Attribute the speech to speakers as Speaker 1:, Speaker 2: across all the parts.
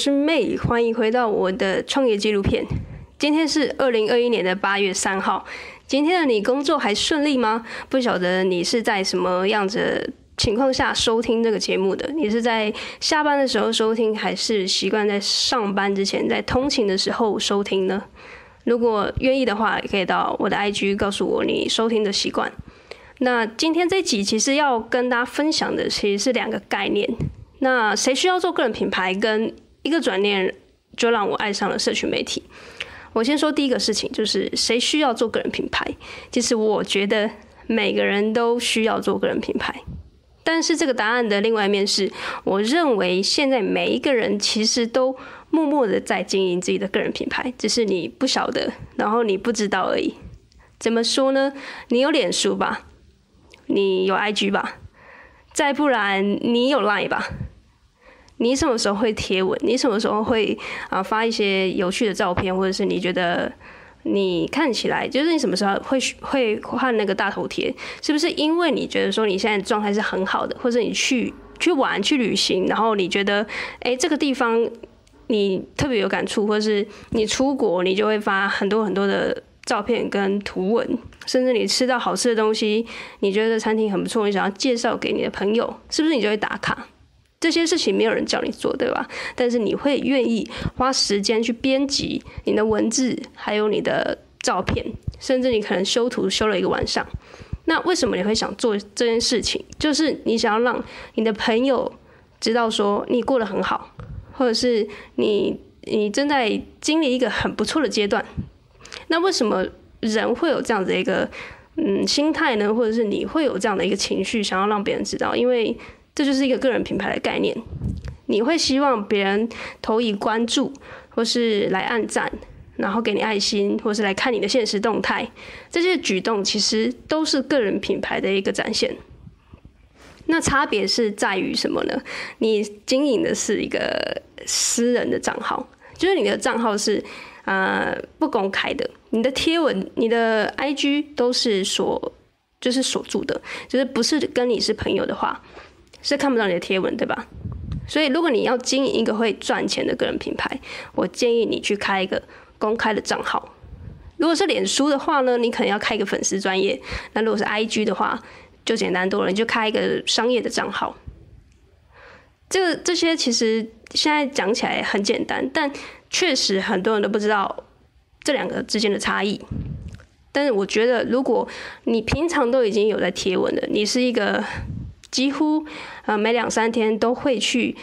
Speaker 1: 是 May，欢迎回到我的创业纪录片。今天是二零二一年的八月三号。今天的你工作还顺利吗？不晓得你是在什么样子情况下收听这个节目的？你是在下班的时候收听，还是习惯在上班之前，在通勤的时候收听呢？如果愿意的话，也可以到我的 IG 告诉我你收听的习惯。那今天这集其实要跟大家分享的其实是两个概念。那谁需要做个人品牌？跟一个转念就让我爱上了社群媒体。我先说第一个事情，就是谁需要做个人品牌？其实我觉得每个人都需要做个人品牌。但是这个答案的另外一面是，我认为现在每一个人其实都默默的在经营自己的个人品牌，只是你不晓得，然后你不知道而已。怎么说呢？你有脸书吧？你有 IG 吧？再不然你有 Line 吧？你什么时候会贴文？你什么时候会啊发一些有趣的照片，或者是你觉得你看起来就是你什么时候会会换那个大头贴？是不是因为你觉得说你现在状态是很好的，或者你去去玩去旅行，然后你觉得哎这个地方你特别有感触，或者是你出国你就会发很多很多的照片跟图文，甚至你吃到好吃的东西，你觉得餐厅很不错，你想要介绍给你的朋友，是不是你就会打卡？这些事情没有人叫你做，对吧？但是你会愿意花时间去编辑你的文字，还有你的照片，甚至你可能修图修了一个晚上。那为什么你会想做这件事情？就是你想要让你的朋友知道说你过得很好，或者是你你正在经历一个很不错的阶段。那为什么人会有这样的一个嗯心态呢？或者是你会有这样的一个情绪，想要让别人知道？因为这就是一个个人品牌的概念，你会希望别人投以关注，或是来按赞，然后给你爱心，或是来看你的现实动态。这些举动其实都是个人品牌的一个展现。那差别是在于什么呢？你经营的是一个私人的账号，就是你的账号是呃不公开的，你的贴文、你的 IG 都是锁，就是锁住的，就是不是跟你是朋友的话。是看不到你的贴文，对吧？所以，如果你要经营一个会赚钱的个人品牌，我建议你去开一个公开的账号。如果是脸书的话呢，你可能要开一个粉丝专业；那如果是 IG 的话，就简单多了，你就开一个商业的账号。这这些其实现在讲起来很简单，但确实很多人都不知道这两个之间的差异。但是我觉得，如果你平常都已经有在贴文了，你是一个。几乎呃每两三天都会去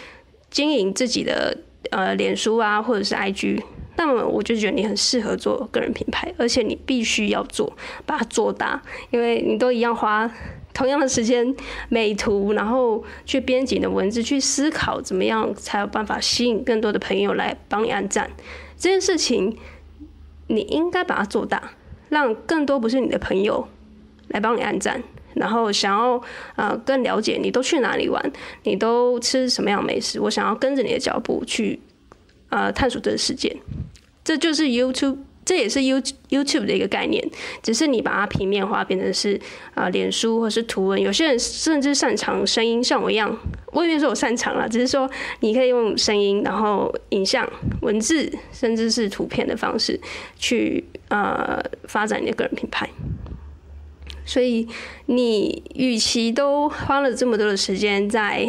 Speaker 1: 经营自己的呃脸书啊，或者是 IG，那么我就觉得你很适合做个人品牌，而且你必须要做，把它做大，因为你都一样花同样的时间美图，然后去编辑的文字，去思考怎么样才有办法吸引更多的朋友来帮你按赞，这件事情你应该把它做大，让更多不是你的朋友来帮你按赞。然后想要呃更了解你都去哪里玩，你都吃什么样美食，我想要跟着你的脚步去呃探索这个世界，这就是 YouTube，这也是 You YouTube 的一个概念，只是你把它平面化，变成是啊、呃、脸书或是图文。有些人甚至擅长声音，像我一样，我也没说我擅长啦，只是说你可以用声音，然后影像、文字，甚至是图片的方式去呃发展你的个人品牌。所以，你与其都花了这么多的时间在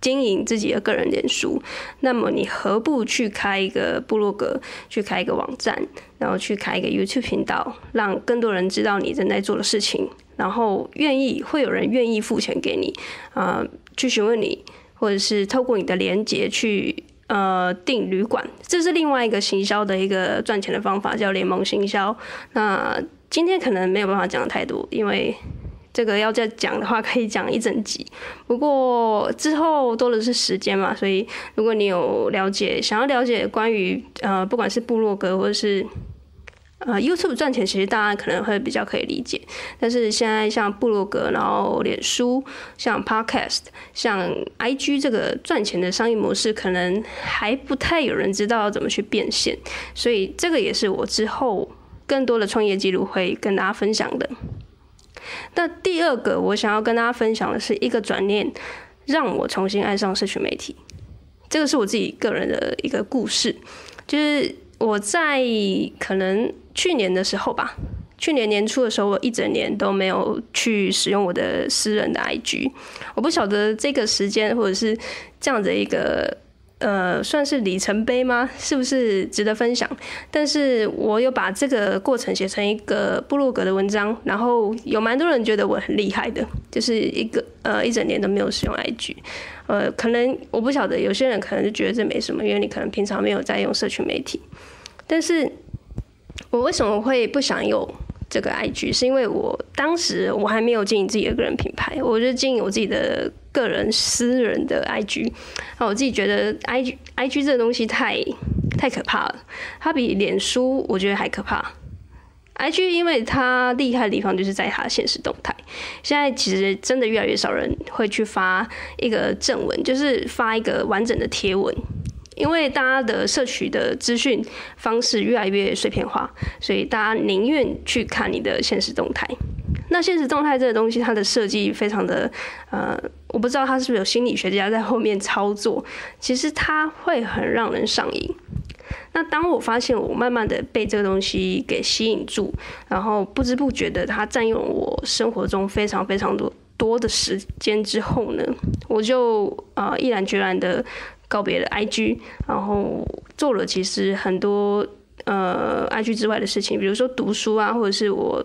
Speaker 1: 经营自己的个人脸书，那么你何不去开一个部落格，去开一个网站，然后去开一个 YouTube 频道，让更多人知道你正在做的事情，然后愿意会有人愿意付钱给你，啊、呃，去询问你，或者是透过你的连接去呃订旅馆，这是另外一个行销的一个赚钱的方法，叫联盟行销。那今天可能没有办法讲的太多，因为这个要再讲的话可以讲一整集。不过之后多的是时间嘛，所以如果你有了解，想要了解关于呃不管是部落格或者是呃 YouTube 赚钱，其实大家可能会比较可以理解。但是现在像部落格，然后脸书，像 Podcast，像 IG 这个赚钱的商业模式，可能还不太有人知道要怎么去变现。所以这个也是我之后。更多的创业记录会跟大家分享的。那第二个，我想要跟大家分享的是一个转念，让我重新爱上社群媒体。这个是我自己个人的一个故事，就是我在可能去年的时候吧，去年年初的时候，我一整年都没有去使用我的私人的 IG，我不晓得这个时间或者是这样的一个。呃，算是里程碑吗？是不是值得分享？但是我有把这个过程写成一个部落格的文章，然后有蛮多人觉得我很厉害的，就是一个呃一整年都没有使用 IG，呃，可能我不晓得，有些人可能就觉得这没什么，因为你可能平常没有在用社群媒体。但是我为什么会不想有这个 IG？是因为我当时我还没有经营自己的个人品牌，我就经营我自己的。个人私人的 IG，那，我自己觉得 IG IG 这个东西太太可怕了，它比脸书我觉得还可怕。IG 因为它厉害的地方就是在它的限时动态，现在其实真的越来越少人会去发一个正文，就是发一个完整的贴文，因为大家的摄取的资讯方式越来越碎片化，所以大家宁愿去看你的现实动态。那现实动态这个东西，它的设计非常的，呃，我不知道他是不是有心理学家在后面操作。其实它会很让人上瘾。那当我发现我慢慢的被这个东西给吸引住，然后不知不觉的它占用我生活中非常非常多多的时间之后呢，我就、呃、毅然决然的告别了 IG，然后做了其实很多呃 IG 之外的事情，比如说读书啊，或者是我。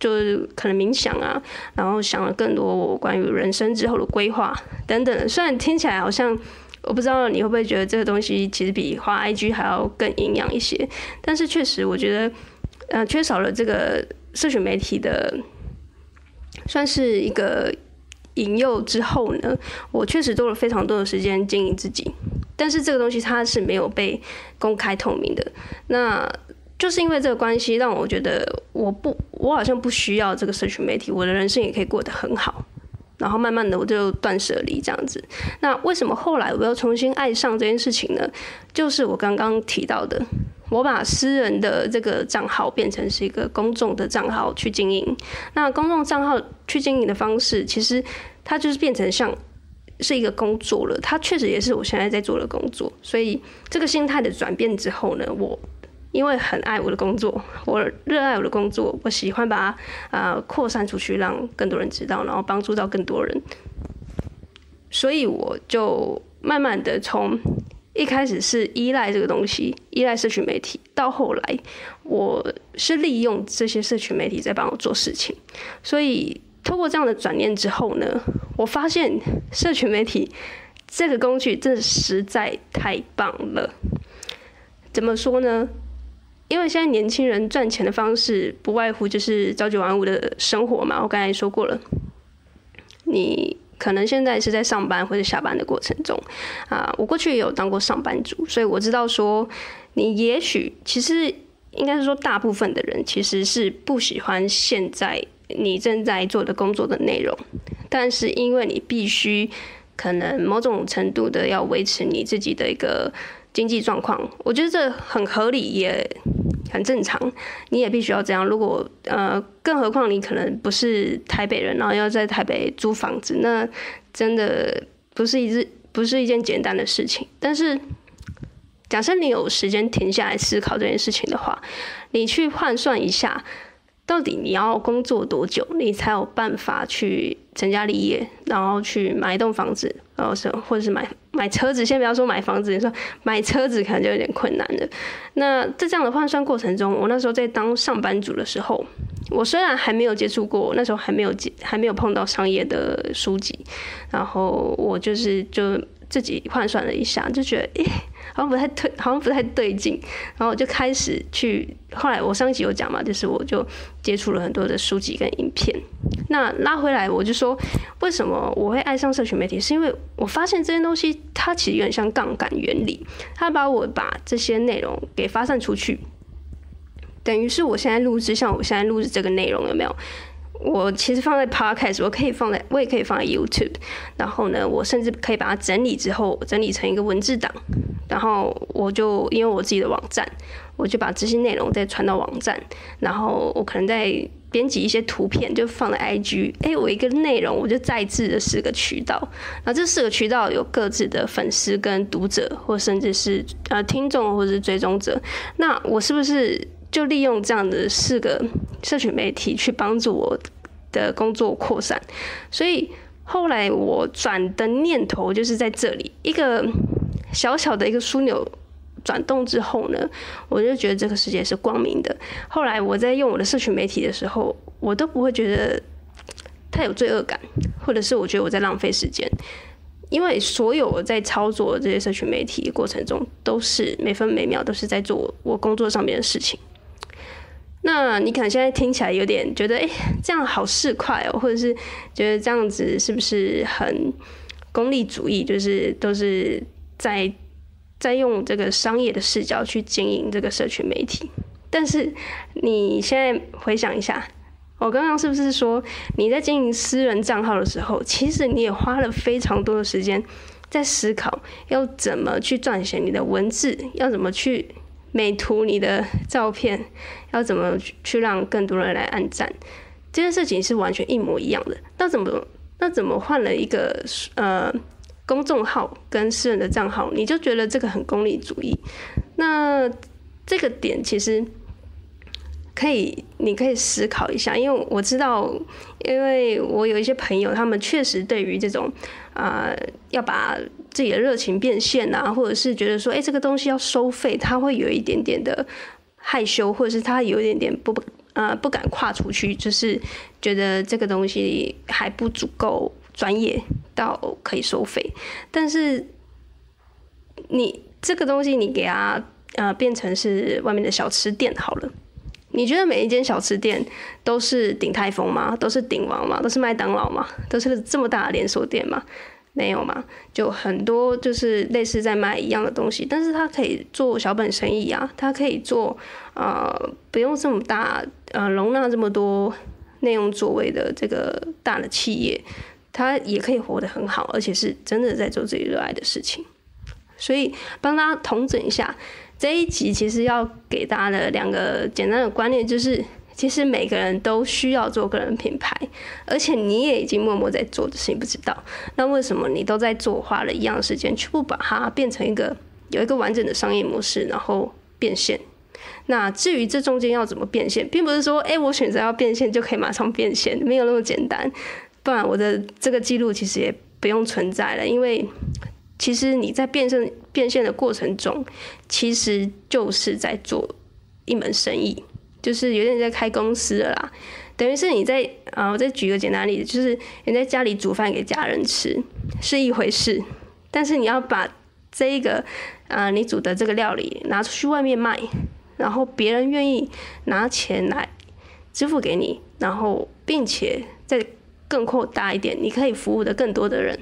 Speaker 1: 就是可能冥想啊，然后想了更多我关于人生之后的规划等等。虽然听起来好像，我不知道你会不会觉得这个东西其实比花 IG 还要更营养一些，但是确实我觉得，呃，缺少了这个社群媒体的，算是一个引诱之后呢，我确实多了非常多的时间经营自己。但是这个东西它是没有被公开透明的。那。就是因为这个关系，让我觉得我不，我好像不需要这个社群媒体，我的人生也可以过得很好。然后慢慢的，我就断舍离这样子。那为什么后来我又重新爱上这件事情呢？就是我刚刚提到的，我把私人的这个账号变成是一个公众的账号去经营。那公众账号去经营的方式，其实它就是变成像是一个工作了。它确实也是我现在在做的工作。所以这个心态的转变之后呢，我。因为很爱我的工作，我热爱我的工作，我喜欢把它啊扩散出去，让更多人知道，然后帮助到更多人。所以我就慢慢的从一开始是依赖这个东西，依赖社群媒体，到后来我是利用这些社群媒体在帮我做事情。所以透过这样的转念之后呢，我发现社群媒体这个工具真的实在太棒了。怎么说呢？因为现在年轻人赚钱的方式不外乎就是朝九晚五的生活嘛，我刚才说过了。你可能现在是在上班或者下班的过程中啊，我过去也有当过上班族，所以我知道说，你也许其实应该是说，大部分的人其实是不喜欢现在你正在做的工作的内容，但是因为你必须可能某种程度的要维持你自己的一个经济状况，我觉得这很合理也。很正常，你也必须要这样。如果呃，更何况你可能不是台北人，然后要在台北租房子，那真的不是一日不是一件简单的事情。但是，假设你有时间停下来思考这件事情的话，你去换算一下，到底你要工作多久，你才有办法去成家立业，然后去买一栋房子，然后是或者是买。买车子，先不要说买房子，你说买车子可能就有点困难了。那在这样的换算过程中，我那时候在当上班族的时候，我虽然还没有接触过，那时候还没有接，还没有碰到商业的书籍，然后我就是就自己换算了一下，就觉得诶。好像不太对，好像不太对劲，然后我就开始去。后来我上一集有讲嘛，就是我就接触了很多的书籍跟影片。那拉回来，我就说，为什么我会爱上社群媒体？是因为我发现这些东西它其实有点像杠杆原理，它把我把这些内容给发散出去，等于是我现在录制，像我现在录制这个内容有没有？我其实放在 Podcast，我可以放在，我也可以放在 YouTube。然后呢，我甚至可以把它整理之后，整理成一个文字档。然后我就因为我自己的网站，我就把这些内容再传到网站。然后我可能在编辑一些图片，就放在 IG。哎，我一个内容我就再制了四个渠道，那这四个渠道有各自的粉丝跟读者，或甚至是呃听众或者是追踪者。那我是不是就利用这样的四个社群媒体去帮助我的工作扩散？所以后来我转的念头就是在这里，一个小小的一个枢纽。转动之后呢，我就觉得这个世界是光明的。后来我在用我的社群媒体的时候，我都不会觉得太有罪恶感，或者是我觉得我在浪费时间，因为所有我在操作这些社群媒体过程中，都是每分每秒都是在做我工作上面的事情。那你可能现在听起来有点觉得，哎，这样好市侩哦，或者是觉得这样子是不是很功利主义？就是都是在。在用这个商业的视角去经营这个社群媒体，但是你现在回想一下，我刚刚是不是说你在经营私人账号的时候，其实你也花了非常多的时间在思考要怎么去撰写你的文字，要怎么去美图你的照片，要怎么去让更多人来按赞，这件事情是完全一模一样的。那怎么那怎么换了一个呃？公众号跟私人的账号，你就觉得这个很功利主义。那这个点其实可以，你可以思考一下，因为我知道，因为我有一些朋友，他们确实对于这种啊、要把自己的热情变现啊，或者是觉得说，哎，这个东西要收费，他会有一点点的害羞，或者是他有一点点不呃不敢跨出去，就是觉得这个东西还不足够。专业到可以收费，但是你这个东西你给它呃变成是外面的小吃店好了。你觉得每一间小吃店都是鼎泰丰吗？都是鼎王吗？都是麦当劳吗？都是这么大的连锁店吗？没有嘛？就很多就是类似在卖一样的东西，但是它可以做小本生意啊，它可以做呃不用这么大呃容纳这么多内容座位的这个大的企业。他也可以活得很好，而且是真的在做自己热爱的事情。所以帮大家统整一下，这一集其实要给大家的两个简单的观念，就是其实每个人都需要做个人品牌，而且你也已经默默在做的事情，不知道那为什么你都在做，花了一样时间，却不把它变成一个有一个完整的商业模式，然后变现？那至于这中间要怎么变现，并不是说，哎，我选择要变现就可以马上变现，没有那么简单。不然我的这个记录其实也不用存在了，因为其实你在变现变现的过程中，其实就是在做一门生意，就是有点在开公司了啦。等于是你在啊，我再举个简单例子，就是你在家里煮饭给家人吃是一回事，但是你要把这一个啊你煮的这个料理拿出去外面卖，然后别人愿意拿钱来支付给你，然后并且在更扩大一点，你可以服务的更多的人，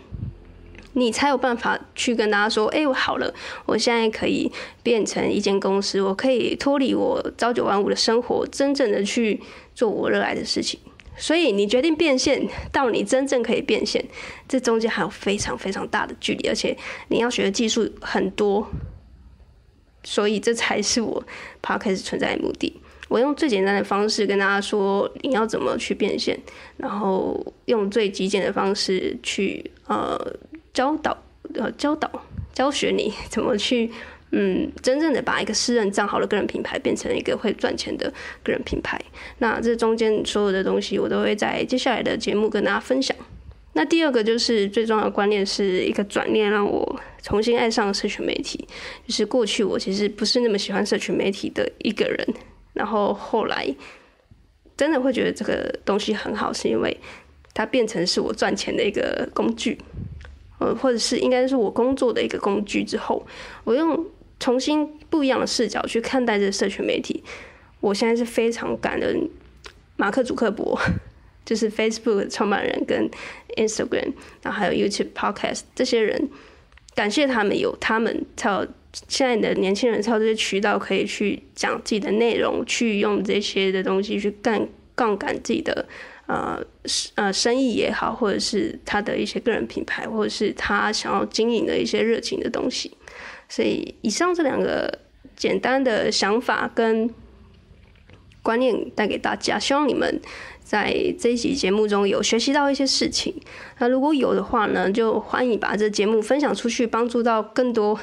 Speaker 1: 你才有办法去跟大家说：“哎，我好了，我现在可以变成一间公司，我可以脱离我朝九晚五的生活，真正的去做我热爱的事情。”所以，你决定变现到你真正可以变现，这中间还有非常非常大的距离，而且你要学的技术很多，所以这才是我 p o d c t 存在的目的。我用最简单的方式跟大家说，你要怎么去变现，然后用最极简的方式去呃教导呃教导教学你 怎么去嗯真正的把一个私人账号的个人品牌变成一个会赚钱的个人品牌。那这中间所有的东西，我都会在接下来的节目跟大家分享。那第二个就是最重要的观念，是一个转念，让我重新爱上社群媒体。就是过去我其实不是那么喜欢社群媒体的一个人。然后后来真的会觉得这个东西很好，是因为它变成是我赚钱的一个工具，呃，或者是应该是我工作的一个工具。之后，我用重新不一样的视角去看待这个社群媒体。我现在是非常感恩马克·祖克伯，就是 Facebook 创办人跟 Instagram，然后还有 YouTube Podcast 这些人，感谢他们有他们才有。现在的年轻人才有这些渠道可以去讲自己的内容，去用这些的东西去干杠杆自己的呃呃生意也好，或者是他的一些个人品牌，或者是他想要经营的一些热情的东西。所以以上这两个简单的想法跟观念带给大家，希望你们在这一集节目中有学习到一些事情。那如果有的话呢，就欢迎把这节目分享出去，帮助到更多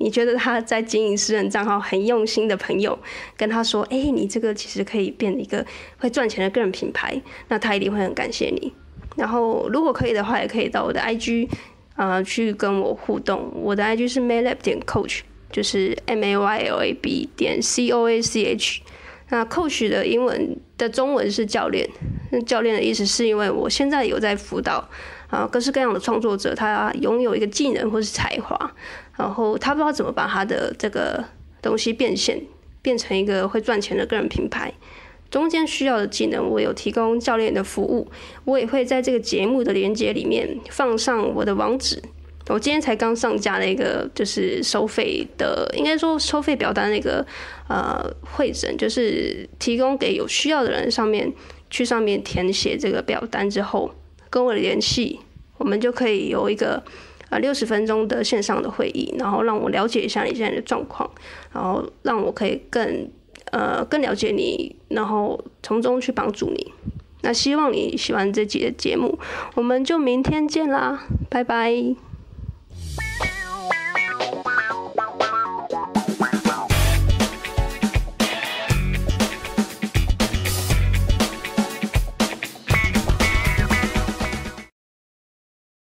Speaker 1: 你觉得他在经营私人账号很用心的朋友，跟他说：“哎、你这个其实可以变一个会赚钱的个人品牌。”那他一定会很感谢你。然后如果可以的话，也可以到我的 IG 啊、去跟我互动。我的 IG 是 maylab 点 coach。就是 M A Y L A B 点 C O A C H，那 Coach 的英文的中文是教练。那教练的意思是因为我现在有在辅导啊各式各样的创作者，他拥有一个技能或是才华，然后他不知道怎么把他的这个东西变现，变成一个会赚钱的个人品牌。中间需要的技能，我有提供教练的服务，我也会在这个节目的连接里面放上我的网址。我今天才刚上架了一个，就是收费的，应该说收费表单那个呃会诊，就是提供给有需要的人，上面去上面填写这个表单之后，跟我联系，我们就可以有一个啊六十分钟的线上的会议，然后让我了解一下你现在的状况，然后让我可以更呃更了解你，然后从中去帮助你。那希望你喜欢这集的节目，我们就明天见啦，拜拜。